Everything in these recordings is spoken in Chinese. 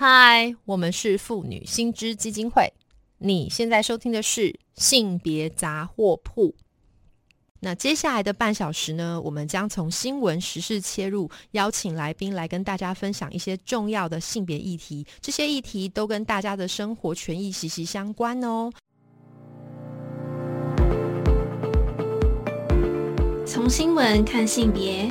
嗨，我们是妇女新知基金会。你现在收听的是性别杂货铺。那接下来的半小时呢，我们将从新闻时事切入，邀请来宾来跟大家分享一些重要的性别议题。这些议题都跟大家的生活权益息息相关哦。从新闻看性别。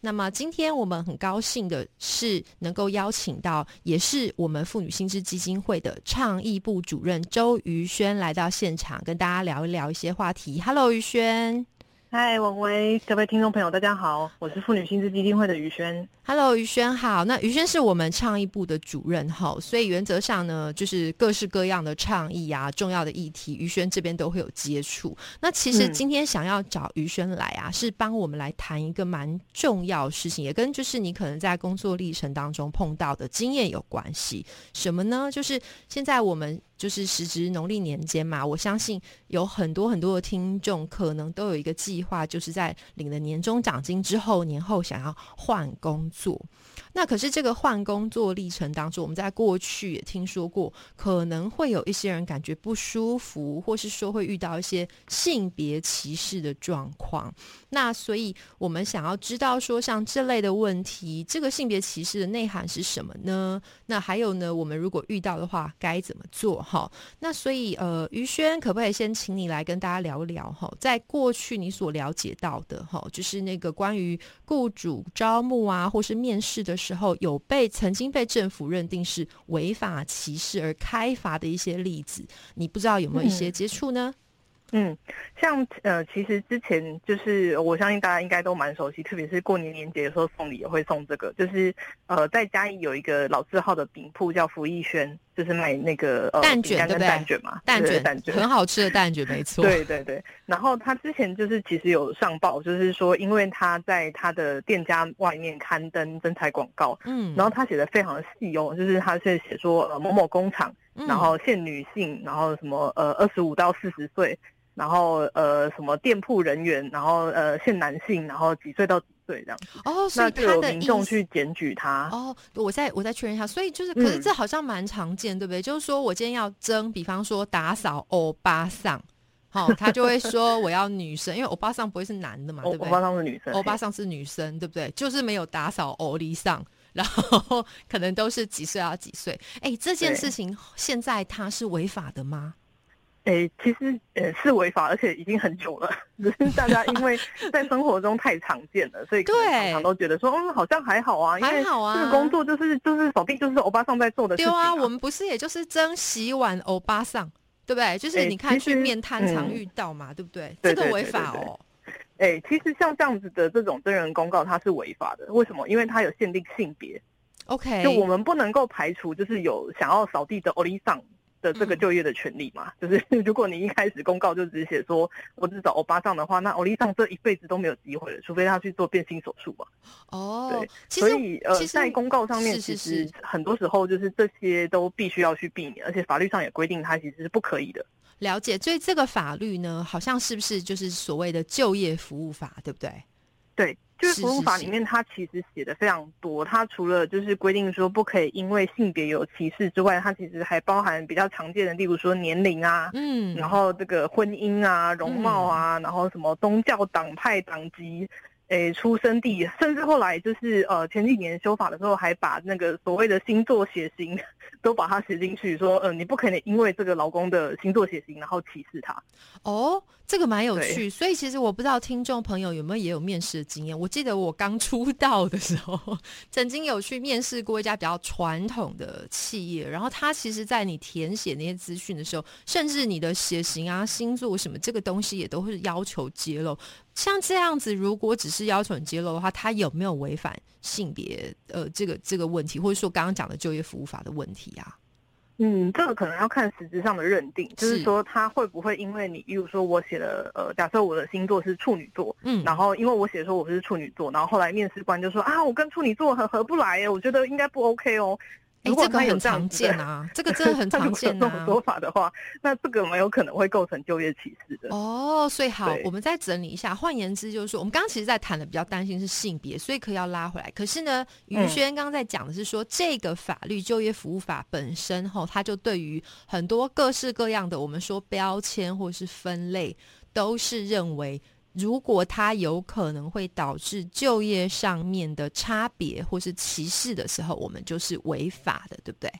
那么今天我们很高兴的是能够邀请到，也是我们妇女新知基金会的倡议部主任周瑜轩来到现场，跟大家聊一聊一些话题。Hello，瑜轩。嗨，王威，各位听众朋友，大家好，我是妇女薪资基金会的于轩。Hello，于轩好。那于轩是我们倡议部的主任哈，所以原则上呢，就是各式各样的倡议啊，重要的议题，于轩这边都会有接触。那其实今天想要找于轩来啊，是帮我们来谈一个蛮重要的事情，也跟就是你可能在工作历程当中碰到的经验有关系。什么呢？就是现在我们。就是时值农历年间嘛，我相信有很多很多的听众可能都有一个计划，就是在领了年终奖金之后，年后想要换工作。那可是这个换工作历程当中，我们在过去也听说过，可能会有一些人感觉不舒服，或是说会遇到一些性别歧视的状况。那所以我们想要知道说，像这类的问题，这个性别歧视的内涵是什么呢？那还有呢，我们如果遇到的话，该怎么做？哈，那所以呃，于轩可不可以先请你来跟大家聊聊？哈，在过去你所了解到的，哈，就是那个关于雇主招募啊，或是面试的。时候有被曾经被政府认定是违法歧视而开罚的一些例子，你不知道有没有一些接触呢？嗯，像呃，其实之前就是我相信大家应该都蛮熟悉，特别是过年年节的时候送礼也会送这个，就是呃，在嘉义有一个老字号的饼铺叫福义轩，就是卖那个呃蛋卷，跟？蛋卷嘛，蛋卷蛋卷很好吃的蛋卷，没 错。对对对。然后他之前就是其实有上报，就是说因为他在他的店家外面刊登征才广告，嗯，然后他写的非常的细哦，就是他是写说呃某某工厂，然后限女性，然后什么呃二十五到四十岁。然后呃，什么店铺人员，然后呃，限男性，然后几岁到几岁这样子。哦，所以他的民众去检举他。哦，我再我再确认一下，所以就是，可是这好像蛮常见，对不对？就是说我今天要争，比方说打扫欧巴桑，好，他就会说我要女生，因为欧巴桑不会是男的嘛，对不对？欧巴桑是女生，欧巴桑是女生，对不对？就是没有打扫欧里桑，然后可能都是几岁到几岁。哎，这件事情现在他是违法的吗？哎，其实呃是违法，而且已经很久了。只是大家因为 在生活中太常见了，所以常常都觉得说，嗯，好像还好啊，还好啊。这个工作就是就是扫地，就是欧巴桑在做的事情。对啊，我们不是也就是蒸洗碗欧巴桑，对不对？就是你看去面摊常遇到嘛，对不对？这个违法哦。哎，其实像这样子的这种真人公告，它是违法的。为什么？因为它有限定性别。OK，就我们不能够排除，就是有想要扫地的欧丽桑。的这个就业的权利嘛，就是 如果你一开始公告就只写说我只找欧巴桑的话，那欧丽桑这一辈子都没有机会了，除非他去做变性手术嘛。哦，对，所以呃，在公告上面其实很多时候就是这些都必须要去避免，而且法律上也规定它其实是不可以的。了解，所以这个法律呢，好像是不是就是所谓的就业服务法，对不对？对。就是服务法里面，它其实写的非常多。它除了就是规定说不可以因为性别有歧视之外，它其实还包含比较常见的，例如说年龄啊，嗯，然后这个婚姻啊、容貌啊，然后什么宗教、党派、党籍。诶，出生地，甚至后来就是呃，前几年修法的时候，还把那个所谓的星座血型 都把它写进去，说，呃，你不可能因为这个老公的星座血型，然后歧视他。哦，这个蛮有趣。所以其实我不知道听众朋友有没有也有面试的经验。我记得我刚出道的时候，曾经有去面试过一家比较传统的企业，然后他其实在你填写那些资讯的时候，甚至你的血型啊、星座什么这个东西也都会要求揭露。像这样子，如果只是要求你揭露的话，他有没有违反性别呃这个这个问题，或者说刚刚讲的就业服务法的问题啊？嗯，这个可能要看实质上的认定，就是说他会不会因为你，比如说我写了呃，假设我的星座是处女座，嗯，然后因为我写说我是处女座，然后后来面试官就说啊，我跟处女座很合不来耶，我觉得应该不 OK 哦。如果他很常见啊，这个真的很常见啊。这种说法的话，那这个蛮有可能会构成就业歧视的。哦，所以好，我们再整理一下。换言之，就是说，我们刚刚其实在谈的比较担心是性别，所以可以要拉回来。可是呢，于轩刚刚在讲的是说，这个法律就业服务法本身吼，它就对于很多各式各样的我们说标签或是分类，都是认为。如果它有可能会导致就业上面的差别或是歧视的时候，我们就是违法的，对不对？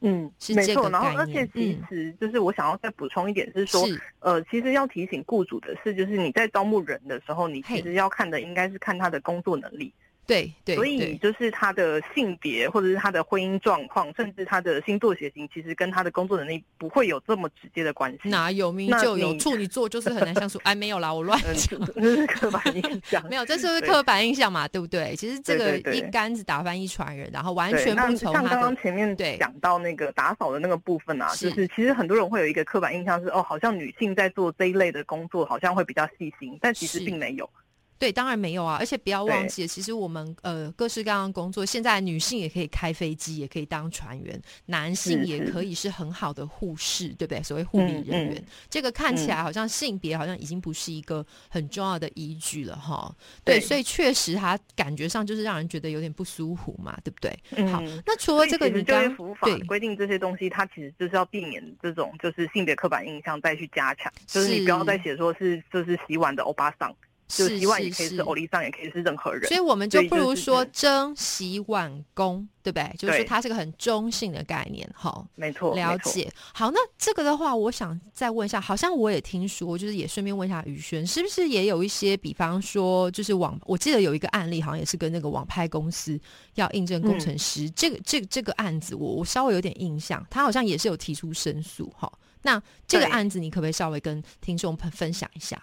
嗯，是没错。然后，而且其实就是我想要再补充一点，是说，呃，其实要提醒雇主的是，就是你在招募人的时候，你其实要看的应该是看他的工作能力。对对，所以就是他的性别，或者是他的婚姻状况，甚至他的星座血型，其实跟他的工作能力不会有这么直接的关系。哪有命就有处女座就是很难相处？哎，没有啦，我乱讲，这是刻板印象。没有，这是刻板印象嘛，对不对？其实这个一竿子打翻一船人，然后完全不从像刚刚前面讲到那个打扫的那个部分啊，就是其实很多人会有一个刻板印象是，哦，好像女性在做这一类的工作，好像会比较细心，但其实并没有。对，当然没有啊，而且不要忘记，其实我们呃各式各样的工作，现在女性也可以开飞机，也可以当船员，男性也可以是很好的护士，对不对？所谓护理人员，这个看起来好像性别好像已经不是一个很重要的依据了哈。对，所以确实它感觉上就是让人觉得有点不舒服嘛，对不对？好，那除了这个，你就业服务法规定这些东西，它其实就是要避免这种就是性别刻板印象再去加强，就是你不要再写说是就是洗碗的欧巴桑。就洗碗也可以是欧丽桑，也可以是任何人，所以我们就不如说蒸洗碗工，对不对？就是说它是个很中性的概念，哈，没错，了解。好，那这个的话，我想再问一下，好像我也听说，就是也顺便问一下宇轩，是不是也有一些，比方说，就是网，我记得有一个案例，好像也是跟那个网拍公司要应征工程师，这个这个这个案子，我我稍微有点印象，他好像也是有提出申诉，哈。那这个案子，你可不可以稍微跟听众朋分享一下？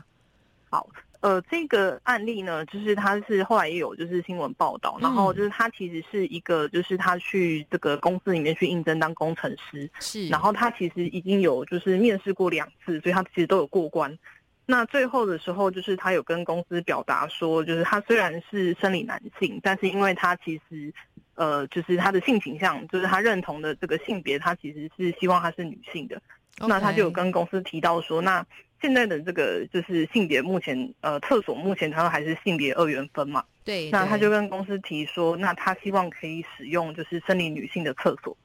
好。呃，这个案例呢，就是他是后来也有就是新闻报道，然后就是他其实是一个，就是他去这个公司里面去应征当工程师，是，然后他其实已经有就是面试过两次，所以他其实都有过关。那最后的时候，就是他有跟公司表达说，就是他虽然是生理男性，但是因为他其实呃，就是他的性倾向，就是他认同的这个性别，他其实是希望他是女性的。那他就有跟公司提到说，那。现在的这个就是性别，目前呃，厕所目前他还是性别二元分嘛。对。那他就跟公司提说，那他希望可以使用就是生理女性的厕所。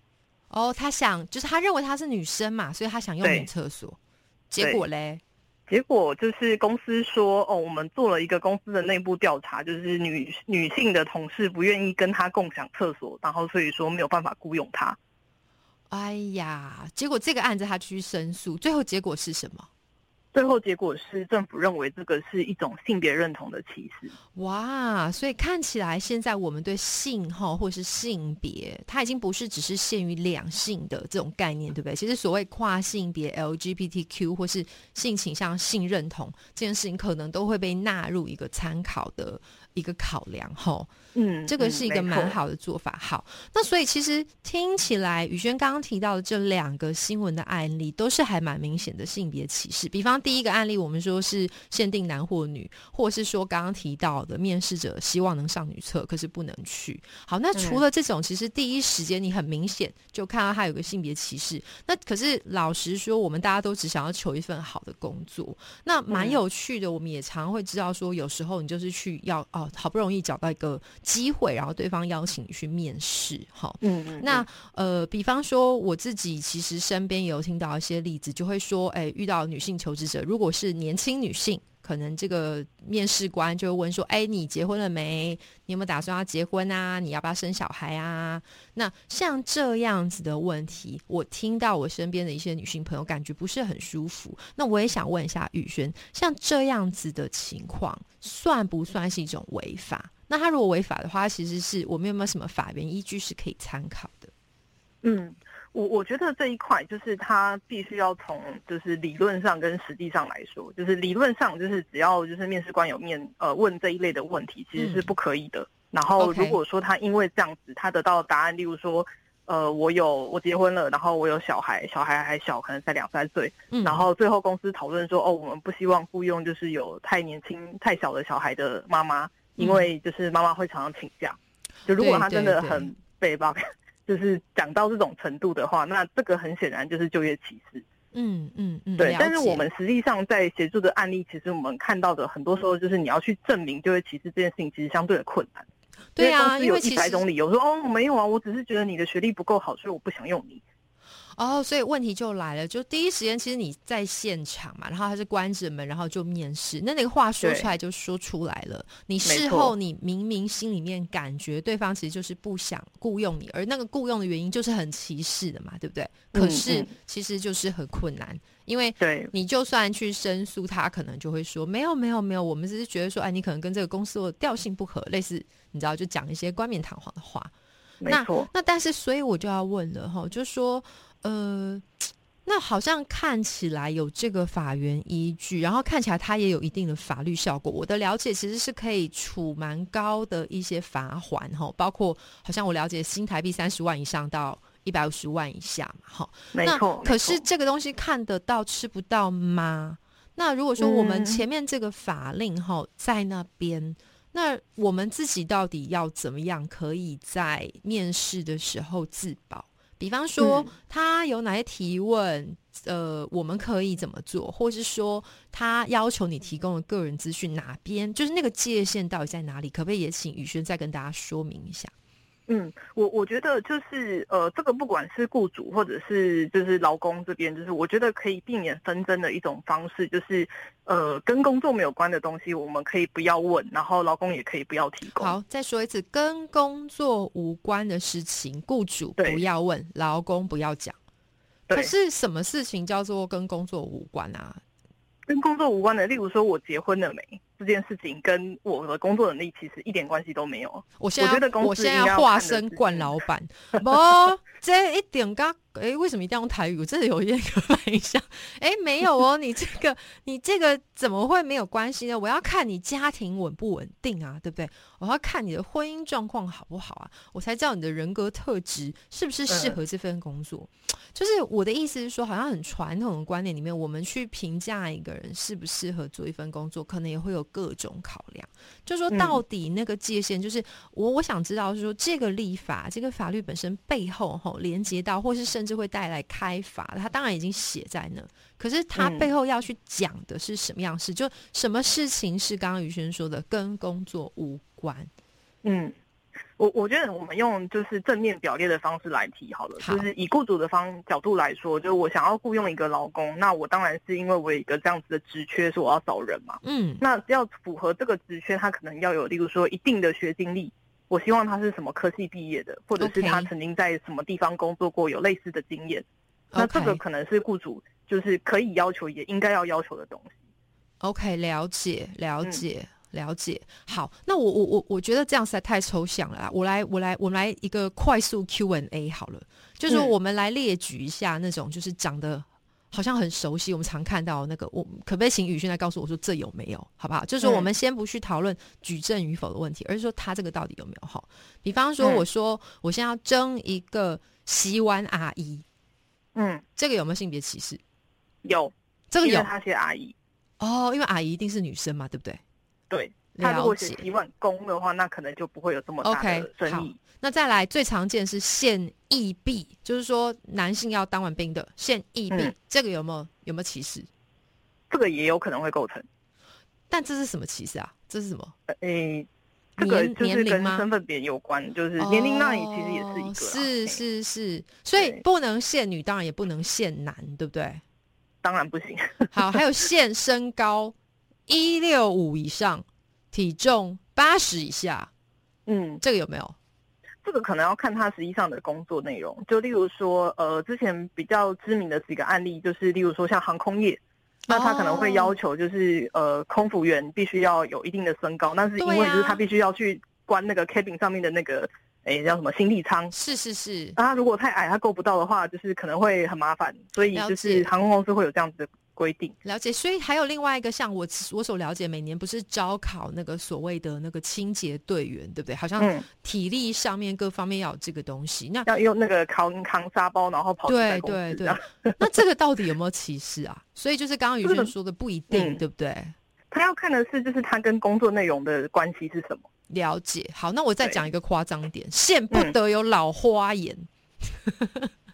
哦，他想就是他认为他是女生嘛，所以他想用女厕所。结果嘞？结果就是公司说，哦，我们做了一个公司的内部调查，就是女女性的同事不愿意跟他共享厕所，然后所以说没有办法雇佣他。哎呀，结果这个案子他去申诉，最后结果是什么？最后结果是政府认为这个是一种性别认同的歧视。哇，所以看起来现在我们对性哈或是性别，它已经不是只是限于两性的这种概念，对不对？其实所谓跨性别 LGBTQ 或是性倾向、性认同这件事情，可能都会被纳入一个参考的。一个考量哈，嗯，这个是一个蛮好的做法。好，那所以其实听起来，宇轩刚刚提到的这两个新闻的案例，都是还蛮明显的性别歧视。比方第一个案例，我们说是限定男或女，或是说刚刚提到的面试者希望能上女厕，可是不能去。好，那除了这种，其实第一时间你很明显就看到他有个性别歧视。那可是老实说，我们大家都只想要求一份好的工作，那蛮有趣的。我们也常会知道说，有时候你就是去要哦。好不容易找到一个机会，然后对方邀请你去面试，哈，嗯嗯，那呃，比方说我自己其实身边也有听到一些例子，就会说，哎，遇到女性求职者，如果是年轻女性。可能这个面试官就会问说：“哎，你结婚了没？你有没有打算要结婚啊？你要不要生小孩啊？”那像这样子的问题，我听到我身边的一些女性朋友感觉不是很舒服。那我也想问一下宇轩，像这样子的情况，算不算是一种违法？那他如果违法的话，其实是我们有没有什么法源依据是可以参考的？嗯。我我觉得这一块就是他必须要从就是理论上跟实际上来说，就是理论上就是只要就是面试官有面呃问这一类的问题，其实是不可以的。然后如果说他因为这样子他得到答案，例如说呃我有我结婚了，然后我有小孩，小孩还小，可能才两三岁，然后最后公司讨论说哦我们不希望雇佣就是有太年轻太小的小孩的妈妈，因为就是妈妈会常常请假。就如果他真的很背包。就是讲到这种程度的话，那这个很显然就是就业歧视。嗯嗯嗯，对。但是我们实际上在协助的案例，其实我们看到的很多时候，就是你要去证明就业歧视这件事情，其实相对的困难。对啊，有一百种理由说哦，没有啊，我只是觉得你的学历不够好，所以我不想用你。哦，所以问题就来了，就第一时间其实你在现场嘛，然后他是关着门，然后就面试，那那个话说出来就说出来了。你事后你明明心里面感觉对方其实就是不想雇佣你，而那个雇佣的原因就是很歧视的嘛，对不对？可是其实就是很困难，因为你就算去申诉，他可能就会说没有没有没有，我们只是觉得说，哎，你可能跟这个公司的调性不合，类似你知道，就讲一些冠冕堂皇的话。那那但是，所以我就要问了哈，就说。呃，那好像看起来有这个法源依据，然后看起来它也有一定的法律效果。我的了解其实是可以处蛮高的一些罚款哈，包括好像我了解新台币三十万以上到一百五十万以下嘛哈。没错，可是这个东西看得到吃不到吗？那如果说我们前面这个法令哈在那边，那我们自己到底要怎么样可以在面试的时候自保？比方说，他有哪些提问，呃，我们可以怎么做，或是说他要求你提供的个人资讯哪边，就是那个界限到底在哪里？可不可以也请宇轩再跟大家说明一下？嗯，我我觉得就是呃，这个不管是雇主或者是就是劳工这边，就是我觉得可以避免纷争的一种方式，就是呃，跟工作没有关的东西，我们可以不要问，然后劳工也可以不要提供。好，再说一次，跟工作无关的事情，雇主不要问，劳工不要讲。可是什么事情叫做跟工作无关啊？跟工作无关的，例如说我结婚了没？这件事情跟我的工作能力其实一点关系都没有。我现在我觉得我现在化身冠老 板，不，这一点刚哎，为什么一定要用台语？我真的有一点 刻板印象。哎，没有哦，你这个你这个怎么会没有关系呢？我要看你家庭稳不稳定啊，对不对？我要看你的婚姻状况好不好啊，我才知道你的人格特质是不是适合这份工作。就是我的意思是说，好像很传统的观念里面，我们去评价一个人适不适合做一份工作，可能也会有各种考量。就说到底那个界限，就是我我想知道是说这个立法，这个法律本身背后哈连接到，或是甚至会带来开罚，它当然已经写在那，可是它背后要去讲的是什么样事？就什么事情是刚刚宇轩说的跟工作无关？嗯。我我觉得我们用就是正面表列的方式来提好了，就是以雇主的方角度来说，就是我想要雇佣一个劳工，那我当然是因为我有一个这样子的职缺，是我要找人嘛。嗯，那要符合这个职缺，他可能要有，例如说一定的学经历，我希望他是什么科系毕业的，或者是他曾经在什么地方工作过，有类似的经验。那这个可能是雇主就是可以要求，也应该要要求的东西。OK，了解了解。了解，好，那我我我我觉得这样实在太抽象了啦，我来我来我们来一个快速 Q&A 好了，就是我们来列举一下那种就是长得好像很熟悉，我们常看到那个，我可不可以请宇轩来告诉我说这有没有，好不好？就是我们先不去讨论举证与否的问题，而是说他这个到底有没有。好？比方说，我说我现在要争一个洗碗阿姨，嗯，这个有没有性别歧视？有，这个有，他写阿姨。哦，因为阿姨一定是女生嘛，对不对？对他如果写洗碗工的话，那可能就不会有这么大的争议。那再来，最常见是现役币，就是说男性要当完兵的现役币，这个有没有有没有歧视？这个也有可能会构成，但这是什么歧视啊？这是什么？诶，这个就是跟身份别有关，就是年龄那里其实也是一个。是是是，所以不能限女，当然也不能限男，对不对？当然不行。好，还有限身高。一六五以上，体重八十以下，嗯，这个有没有？这个可能要看他实际上的工作内容。就例如说，呃，之前比较知名的几个案例，就是例如说像航空业，那他可能会要求就是呃，空服员必须要有一定的身高，那是因为就是他必须要去关那个 cabin 上面的那个，哎，叫什么行李舱？是是是。啊，如果太矮，他够不到的话，就是可能会很麻烦，所以就是航空公司会有这样子的。规定了解，所以还有另外一个，像我我所了解，每年不是招考那个所谓的那个清洁队员，对不对？好像体力上面各方面要有这个东西，那要用那个扛扛沙包，然后跑对对对。那这个到底有没有歧视啊？所以就是刚刚宇轩说的不一定，对不对？他要看的是，就是他跟工作内容的关系是什么。了解。好，那我再讲一个夸张点，现不得有老花眼。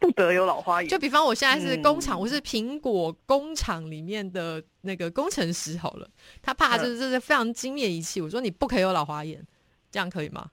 不得有老花眼。就比方我现在是工厂，我是苹果工厂里面的那个工程师好了，他怕就是这是非常精密仪器，我说你不可以有老花眼，这样可以吗？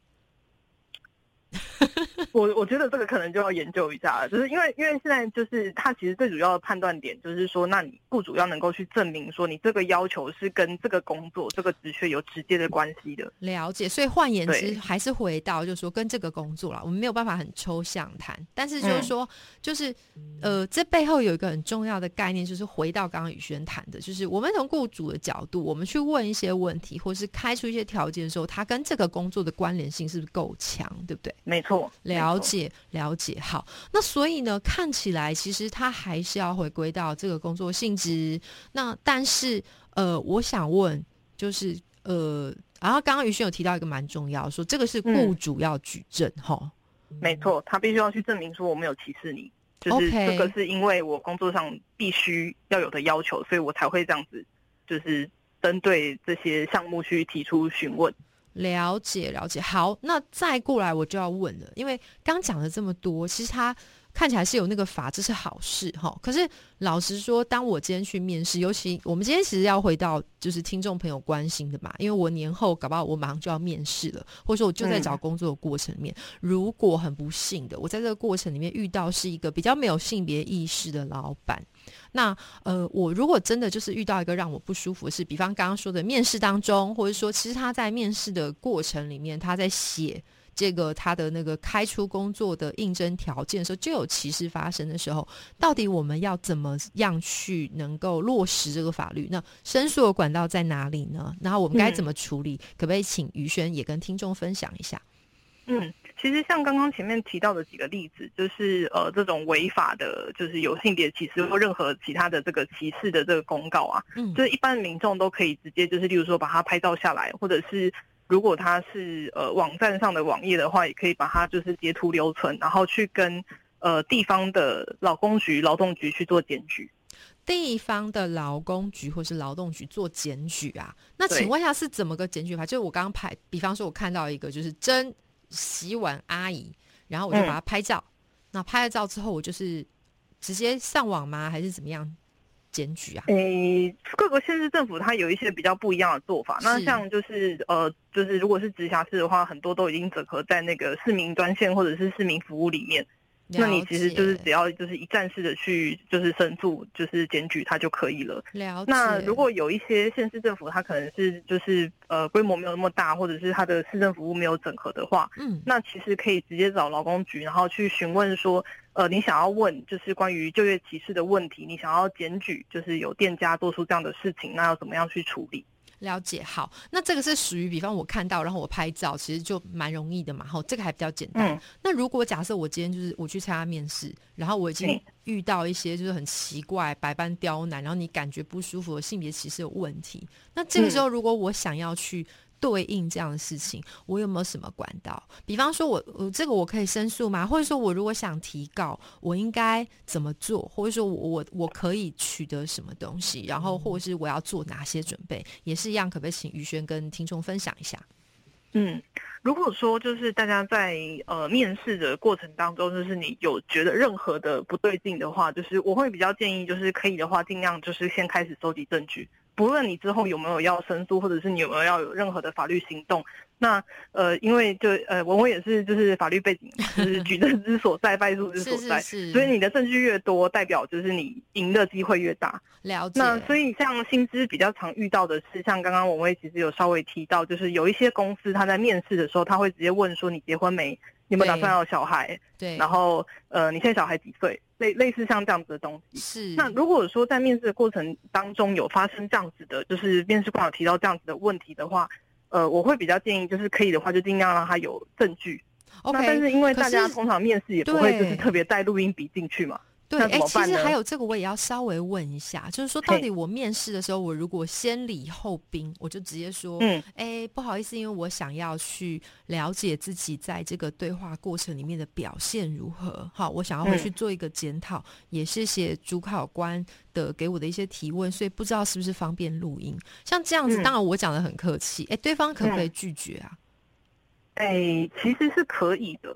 我我觉得这个可能就要研究一下了，就是因为因为现在就是他其实最主要的判断点就是说，那你雇主要能够去证明说你这个要求是跟这个工作这个职缺有直接的关系的。了解，所以换言之，还是回到就是说跟这个工作啦，我们没有办法很抽象谈，但是就是说，就是呃，这背后有一个很重要的概念，就是回到刚刚宇轩谈的，就是我们从雇主的角度，我们去问一些问题，或是开出一些条件的时候，它跟这个工作的关联性是不是够强，对不对？没错。了解了解，好，那所以呢，看起来其实他还是要回归到这个工作性质。那但是呃，我想问，就是呃，然后刚刚于轩有提到一个蛮重要，说这个是雇主要举证哈。没错，他必须要去证明说我没有歧视你，就是这个是因为我工作上必须要有的要求，所以我才会这样子，就是针对这些项目去提出询问。了解了解，好，那再过来我就要问了，因为刚讲了这么多，其实他看起来是有那个法，这是好事哈。可是老实说，当我今天去面试，尤其我们今天其实要回到就是听众朋友关心的嘛，因为我年后搞不好我马上就要面试了，或者说我就在找工作的过程里面，如果很不幸的我在这个过程里面遇到是一个比较没有性别意识的老板。那呃，我如果真的就是遇到一个让我不舒服的事，比方刚刚说的面试当中，或者说其实他在面试的过程里面，他在写这个他的那个开出工作的应征条件的时候，就有歧视发生的时候，到底我们要怎么样去能够落实这个法律？那申诉的管道在哪里呢？然后我们该怎么处理？可不可以请于轩也跟听众分享一下？嗯。其实像刚刚前面提到的几个例子，就是呃这种违法的，就是有性别歧视或任何其他的这个歧视的这个公告啊，嗯，就是一般民众都可以直接就是，例如说把它拍照下来，或者是如果它是呃网站上的网页的话，也可以把它就是截图留存，然后去跟呃地方的劳工局、劳动局去做检举。地方的劳工局或是劳动局做检举啊？那请问一下是怎么个检举法？就是我刚刚拍，比方说我看到一个就是真。洗碗阿姨，然后我就把它拍照。那拍了照之后，我就是直接上网吗？还是怎么样检举啊？诶，各个县市政府它有一些比较不一样的做法。那像就是呃，就是如果是直辖市的话，很多都已经整合在那个市民专线或者是市民服务里面。那你其实就是只要就是一站式的去就是申诉就是检举它就可以了。了那如果有一些县市政府它可能是就是呃规模没有那么大，或者是它的市政服务没有整合的话，嗯，那其实可以直接找劳工局，然后去询问说，呃，你想要问就是关于就业歧视的问题，你想要检举就是有店家做出这样的事情，那要怎么样去处理？了解好，那这个是属于，比方我看到，然后我拍照，其实就蛮容易的嘛。好，这个还比较简单。那如果假设我今天就是我去参加面试，然后我已经遇到一些就是很奇怪、百般刁难，然后你感觉不舒服的性别歧视有问题，那这个时候如果我想要去。对应这样的事情，我有没有什么管道？比方说，我我这个我可以申诉吗？或者说我如果想提告，我应该怎么做？或者说我我我可以取得什么东西？然后或者是我要做哪些准备？也是一样，可不可以请于轩跟听众分享一下？嗯，如果说就是大家在呃面试的过程当中，就是你有觉得任何的不对劲的话，就是我会比较建议，就是可以的话，尽量就是先开始收集证据。不论你之后有没有要申诉，或者是你有没有要有任何的法律行动，那呃，因为就呃，文文也是就是法律背景，就是举证之所在，败诉之所在，所以你的证据越多，代表就是你赢的机会越大。了解。那所以像薪资比较常遇到的是，像刚刚文威其实有稍微提到，就是有一些公司他在面试的时候，他会直接问说你结婚没？你们打算要小孩？对。然后呃，你现在小孩几岁？类类似像这样子的东西，是。那如果说在面试的过程当中有发生这样子的，就是面试官有提到这样子的问题的话，呃，我会比较建议，就是可以的话，就尽量让他有证据。OK。但是因为大家通常面试也不会就是特别带录音笔进去嘛。对，哎，其实还有这个，我也要稍微问一下，就是说，到底我面试的时候，我如果先礼后兵，我就直接说，嗯，哎，不好意思，因为我想要去了解自己在这个对话过程里面的表现如何，好，我想要回去做一个检讨，也谢谢主考官的给我的一些提问，所以不知道是不是方便录音，像这样子，当然我讲的很客气，哎，对方可不可以拒绝啊？哎，其实是可以的。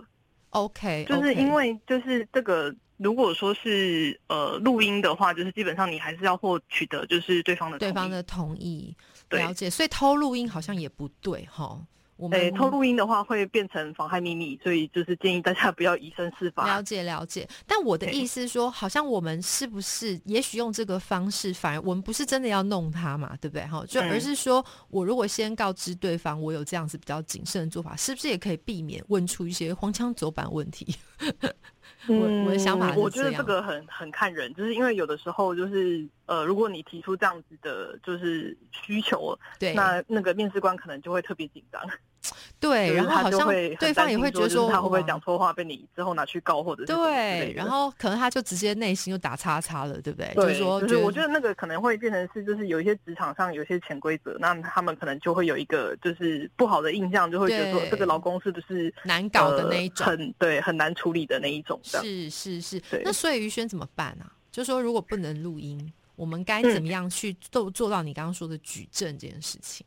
OK，就是因为就是这个，如果说是呃录音的话，就是基本上你还是要获取的就是对方的对方的同意，了解。所以偷录音好像也不对哈。我们，偷录音的话会变成妨害秘密，所以就是建议大家不要以身试法。了解了解，但我的意思是说，好像我们是不是也许用这个方式，反而我们不是真的要弄他嘛，对不对？哈，就而是说我如果先告知对方我有这样子比较谨慎的做法，是不是也可以避免问出一些荒腔走板问题？我我的想法，我觉得这个很很看人，就是因为有的时候就是呃，如果你提出这样子的，就是需求，对，那那个面试官可能就会特别紧张。对，然后好像对方也会觉得说他会不会讲错话被你之后拿去告，或者对，然后可能他就直接内心就打叉叉了，对不对？就是说，就是我觉得那个可能会变成是，就是有一些职场上有一些潜规则，那他们可能就会有一个就是不好的印象，就会觉得说这个老公是不是难搞的那一种，很对，很难处理的那一种。是是是，那所以于轩怎么办啊？就说如果不能录音，我们该怎么样去做做到你刚刚说的举证这件事情？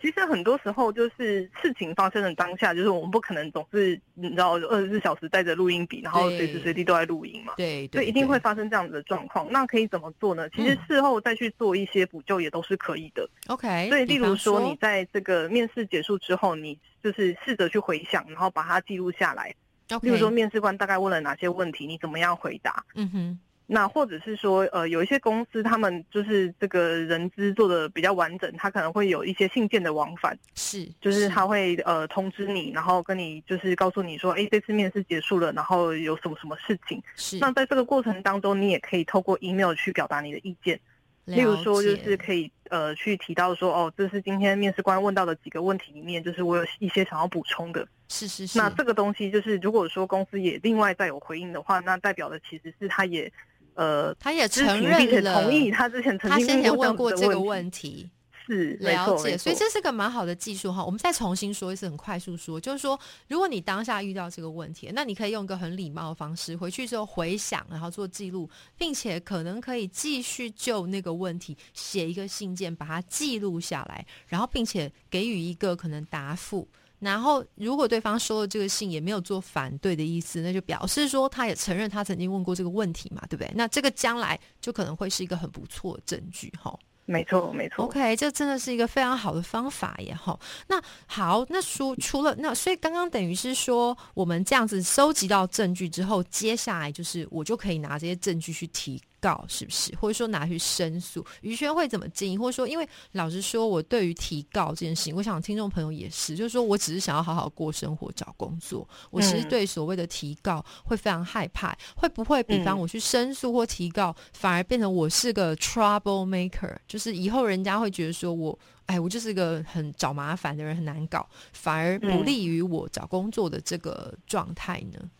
其实很多时候就是事情发生的当下，就是我们不可能总是你知道二十四小时带着录音笔，然后随时随地都在录音嘛。对，所以一定会发生这样子的状况。那可以怎么做呢？其实事后再去做一些补救也都是可以的。OK。所以例如说，你在这个面试结束之后，你就是试着去回想，然后把它记录下来。例如说，面试官大概问了哪些问题，你怎么样回答？嗯哼。那或者是说，呃，有一些公司他们就是这个人资做的比较完整，他可能会有一些信件的往返，是，就是他会呃通知你，然后跟你就是告诉你说，哎，这次面试结束了，然后有什么什么事情。是。那在这个过程当中，你也可以透过 email 去表达你的意见，例如说就是可以呃去提到说，哦，这是今天面试官问到的几个问题里面，就是我有一些想要补充的。是是是。那这个东西就是，如果说公司也另外再有回应的话，那代表的其实是他也。呃，他也承认了，同意他之前曾经先前问过这个问题，是了解，所以这是个蛮好的技术哈。我们再重新说一次，很快速说，就是说，如果你当下遇到这个问题，那你可以用一个很礼貌的方式回去之后回想，然后做记录，并且可能可以继续就那个问题写一个信件，把它记录下来，然后并且给予一个可能答复。然后，如果对方收了这个信也没有做反对的意思，那就表示说他也承认他曾经问过这个问题嘛，对不对？那这个将来就可能会是一个很不错的证据，哈。没错，没错。OK，这真的是一个非常好的方法耶，哈。那好，那说除了那，所以刚刚等于是说，我们这样子收集到证据之后，接下来就是我就可以拿这些证据去提。告是不是，或者说拿去申诉？于轩会怎么建议？或者说，因为老实说，我对于提告这件事情，我想听众朋友也是，就是说我只是想要好好过生活、找工作。我其实对所谓的提告会非常害怕，会不会？比方我去申诉或提告，反而变成我是个 trouble maker，就是以后人家会觉得说我，哎，我就是个很找麻烦的人，很难搞，反而不利于我找工作的这个状态呢？嗯，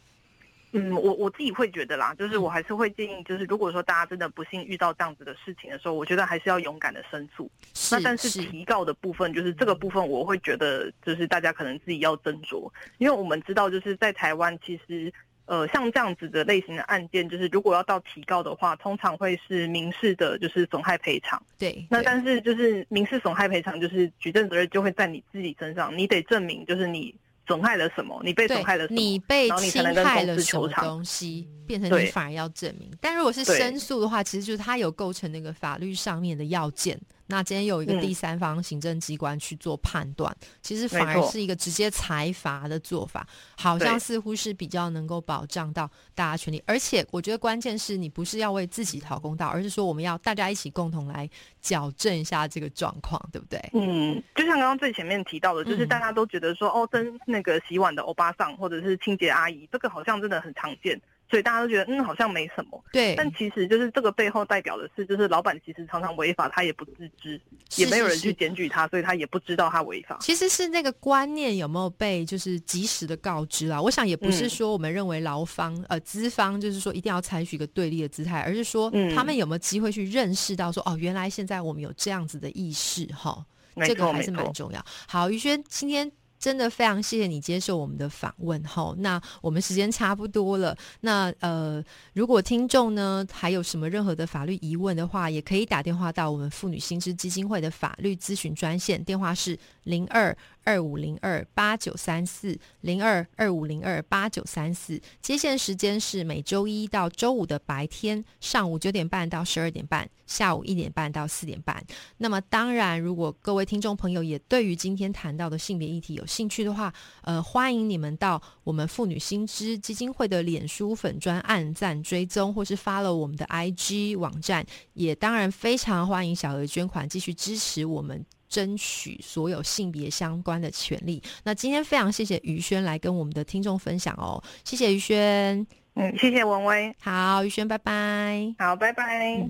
我我自己会觉得啦，就是我还是会建议，就是如果说大家真的不幸遇到这样子的事情的时候，我觉得还是要勇敢的申诉。那但是提告的部分，就是这个部分，我会觉得就是大家可能自己要斟酌，因为我们知道就是在台湾，其实呃像这样子的类型的案件，就是如果要到提告的话，通常会是民事的，就是损害赔偿。对。那但是就是民事损害赔偿，就是举证责任就会在你自己身上，你得证明就是你。损害了什么？你被损害了什么？你被侵害了什么东西？变成你反而要证明。但如果是申诉的话，其实就是它有构成那个法律上面的要件。那今天有一个第三方行政机关去做判断，其实反而是一个直接裁罚的做法，好像似乎是比较能够保障到大家权利。而且我觉得关键是你不是要为自己讨公道，而是说我们要大家一起共同来矫正一下这个状况，对不对？嗯，就像刚刚最前面提到的，就是大家都觉得说哦，跟那个洗碗的欧巴桑或者是清洁阿姨，这个好像真的很常见。所以大家都觉得，嗯，好像没什么。对。但其实就是这个背后代表的是，就是老板其实常常违法，他也不自知，也没有人去检举他，所以他也不知道他违法。其实是那个观念有没有被就是及时的告知啊？我想也不是说我们认为劳方呃资方就是说一定要采取一个对立的姿态，而是说他们有没有机会去认识到说哦，原来现在我们有这样子的意识哈，这个还是蛮重要。好，于轩今天。真的非常谢谢你接受我们的访问哈，那我们时间差不多了，那呃，如果听众呢还有什么任何的法律疑问的话，也可以打电话到我们妇女新知基金会的法律咨询专线，电话是零二二五零二八九三四零二二五零二八九三四。接线时间是每周一到周五的白天上午九点半到十二点半，下午一点半到四点半。那么当然，如果各位听众朋友也对于今天谈到的性别议题有兴趣的话，呃，欢迎你们到我们妇女新知基金会的脸书粉专按赞追踪，或是发了我们的 IG 网站。也当然非常欢迎小额捐款，继续支持我们。争取所有性别相关的权利。那今天非常谢谢于轩来跟我们的听众分享哦谢谢于轩。嗯谢谢文威。好于轩拜拜。好拜拜。